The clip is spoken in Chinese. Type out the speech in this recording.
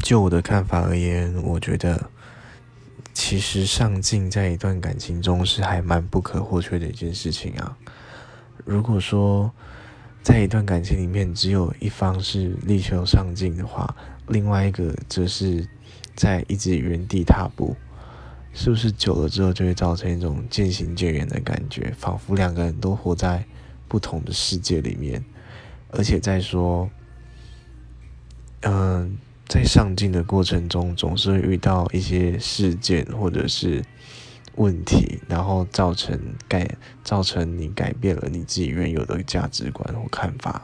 就我的看法而言，我觉得其实上进在一段感情中是还蛮不可或缺的一件事情啊。如果说在一段感情里面只有一方是力求上进的话，另外一个则是在一直原地踏步，是不是久了之后就会造成一种渐行渐远的感觉，仿佛两个人都活在不同的世界里面，而且在说，嗯。在上进的过程中，总是会遇到一些事件或者是问题，然后造成改造成你改变了你自己原有的价值观或看法。